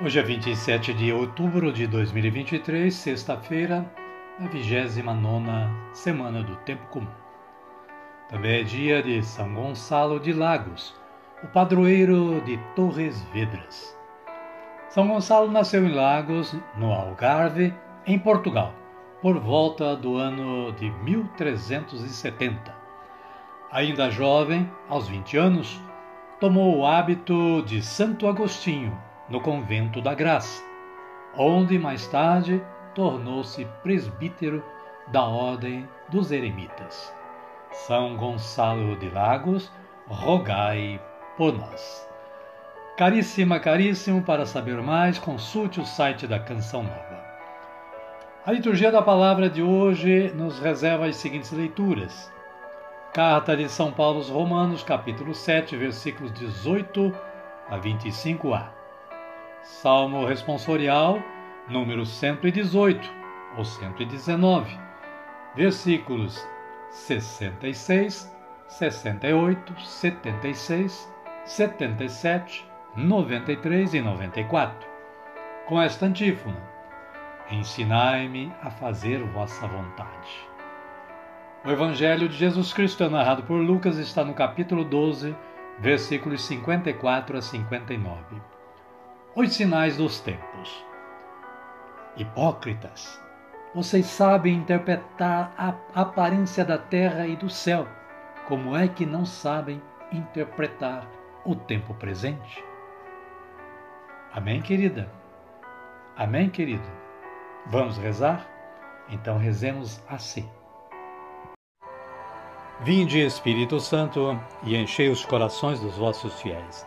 Hoje é 27 de outubro de 2023, sexta-feira, a 29 semana do Tempo Comum. Também é dia de São Gonçalo de Lagos, o padroeiro de Torres Vedras. São Gonçalo nasceu em Lagos, no Algarve, em Portugal, por volta do ano de 1370. Ainda jovem, aos 20 anos, tomou o hábito de Santo Agostinho no Convento da Graça, onde mais tarde tornou-se presbítero da Ordem dos Eremitas. São Gonçalo de Lagos, rogai por nós. Caríssima, caríssimo, para saber mais, consulte o site da Canção Nova. A liturgia da palavra de hoje nos reserva as seguintes leituras. Carta de São Paulo aos Romanos, capítulo 7, versículos 18 a 25a. Salmo responsorial, número 118 ou 119, versículos 66, 68, 76, 77, 93 e 94. Com esta antífona: Ensinai-me a fazer vossa vontade. O Evangelho de Jesus Cristo é narrado por Lucas está no capítulo 12, versículos 54 a 59 os sinais dos tempos. Hipócritas, vocês sabem interpretar a aparência da terra e do céu, como é que não sabem interpretar o tempo presente? Amém, querida? Amém, querido? Vamos rezar? Então rezemos assim. Vinde, Espírito Santo, e enchei os corações dos vossos fiéis,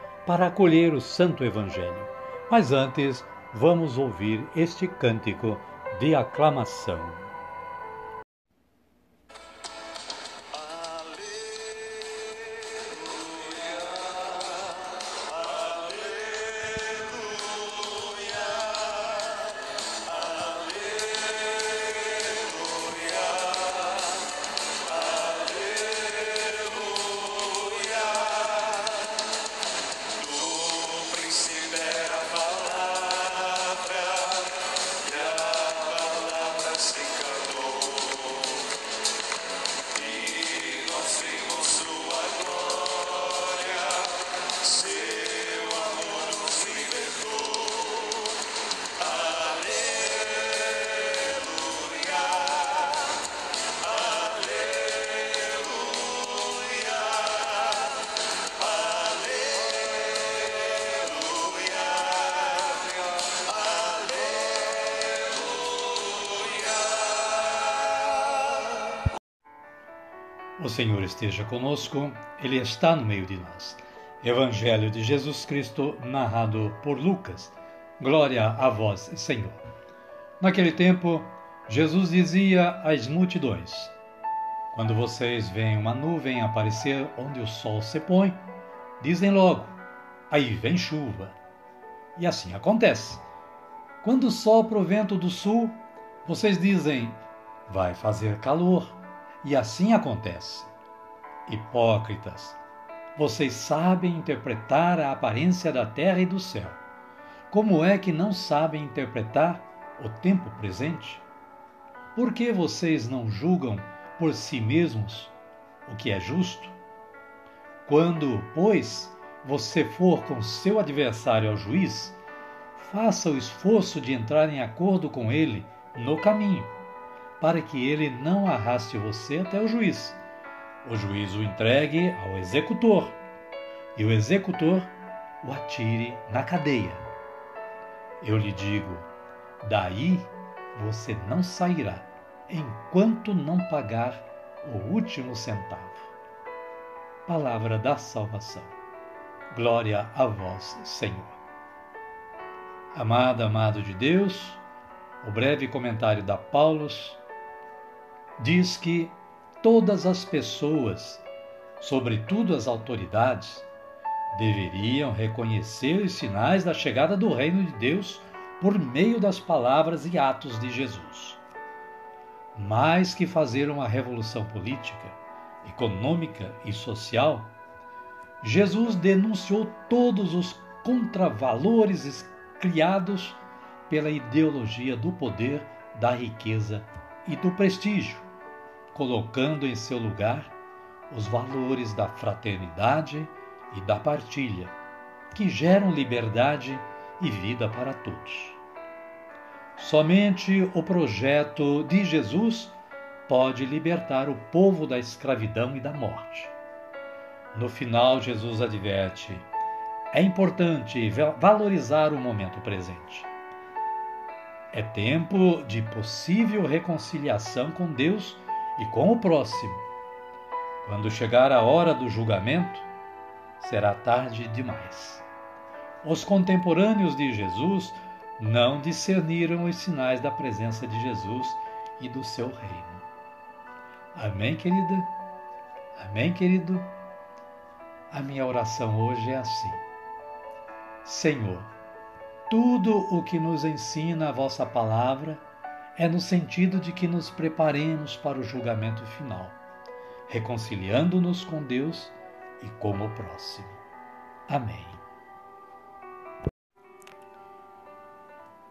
para acolher o Santo Evangelho. Mas antes, vamos ouvir este cântico de aclamação. O Senhor esteja conosco, Ele está no meio de nós. Evangelho de Jesus Cristo, narrado por Lucas. Glória a vós, Senhor. Naquele tempo, Jesus dizia às multidões: Quando vocês veem uma nuvem aparecer onde o sol se põe, dizem logo: Aí vem chuva. E assim acontece. Quando o vento do sul, vocês dizem: vai fazer calor. E assim acontece. Hipócritas, vocês sabem interpretar a aparência da terra e do céu. Como é que não sabem interpretar o tempo presente? Por que vocês não julgam por si mesmos o que é justo? Quando, pois, você for com seu adversário ao juiz, faça o esforço de entrar em acordo com ele no caminho, para que ele não arraste você até o juiz. O juiz o entregue ao executor e o executor o atire na cadeia. Eu lhe digo: daí você não sairá enquanto não pagar o último centavo. Palavra da salvação. Glória a vós, Senhor. Amada, amado de Deus, o breve comentário da Paulus diz que todas as pessoas, sobretudo as autoridades, deveriam reconhecer os sinais da chegada do reino de Deus por meio das palavras e atos de Jesus. Mais que fazer uma revolução política, econômica e social, Jesus denunciou todos os contravalores criados pela ideologia do poder, da riqueza e do prestígio, colocando em seu lugar os valores da fraternidade e da partilha, que geram liberdade e vida para todos. Somente o projeto de Jesus pode libertar o povo da escravidão e da morte. No final, Jesus adverte: é importante valorizar o momento presente. É tempo de possível reconciliação com Deus e com o próximo. Quando chegar a hora do julgamento, será tarde demais. Os contemporâneos de Jesus não discerniram os sinais da presença de Jesus e do seu reino. Amém, querida? Amém, querido? A minha oração hoje é assim: Senhor, tudo o que nos ensina a vossa palavra é no sentido de que nos preparemos para o julgamento final, reconciliando-nos com Deus e com o próximo. Amém.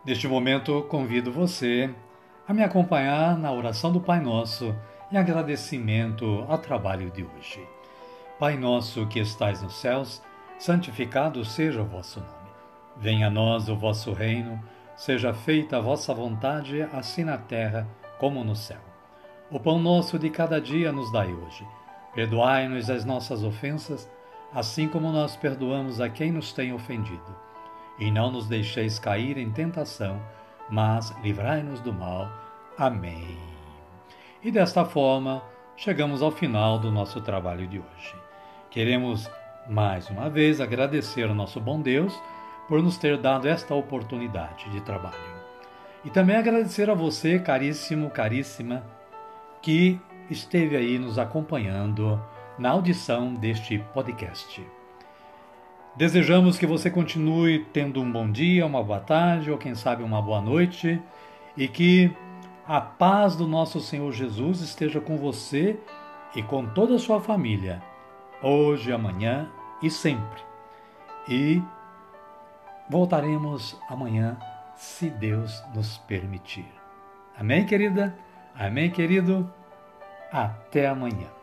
Neste momento, convido você a me acompanhar na oração do Pai Nosso em agradecimento ao trabalho de hoje. Pai nosso que estais nos céus, santificado seja o vosso nome. Venha a nós o vosso reino, seja feita a vossa vontade, assim na terra como no céu. O pão nosso de cada dia nos dai hoje. Perdoai-nos as nossas ofensas, assim como nós perdoamos a quem nos tem ofendido e não nos deixeis cair em tentação, mas livrai-nos do mal. Amém. E desta forma, chegamos ao final do nosso trabalho de hoje. Queremos mais uma vez agradecer ao nosso bom Deus por nos ter dado esta oportunidade de trabalho. E também agradecer a você, caríssimo, caríssima, que esteve aí nos acompanhando na audição deste podcast. Desejamos que você continue tendo um bom dia, uma boa tarde ou quem sabe uma boa noite e que a paz do nosso Senhor Jesus esteja com você e com toda a sua família, hoje, amanhã e sempre. E voltaremos amanhã, se Deus nos permitir. Amém, querida? Amém, querido? Até amanhã.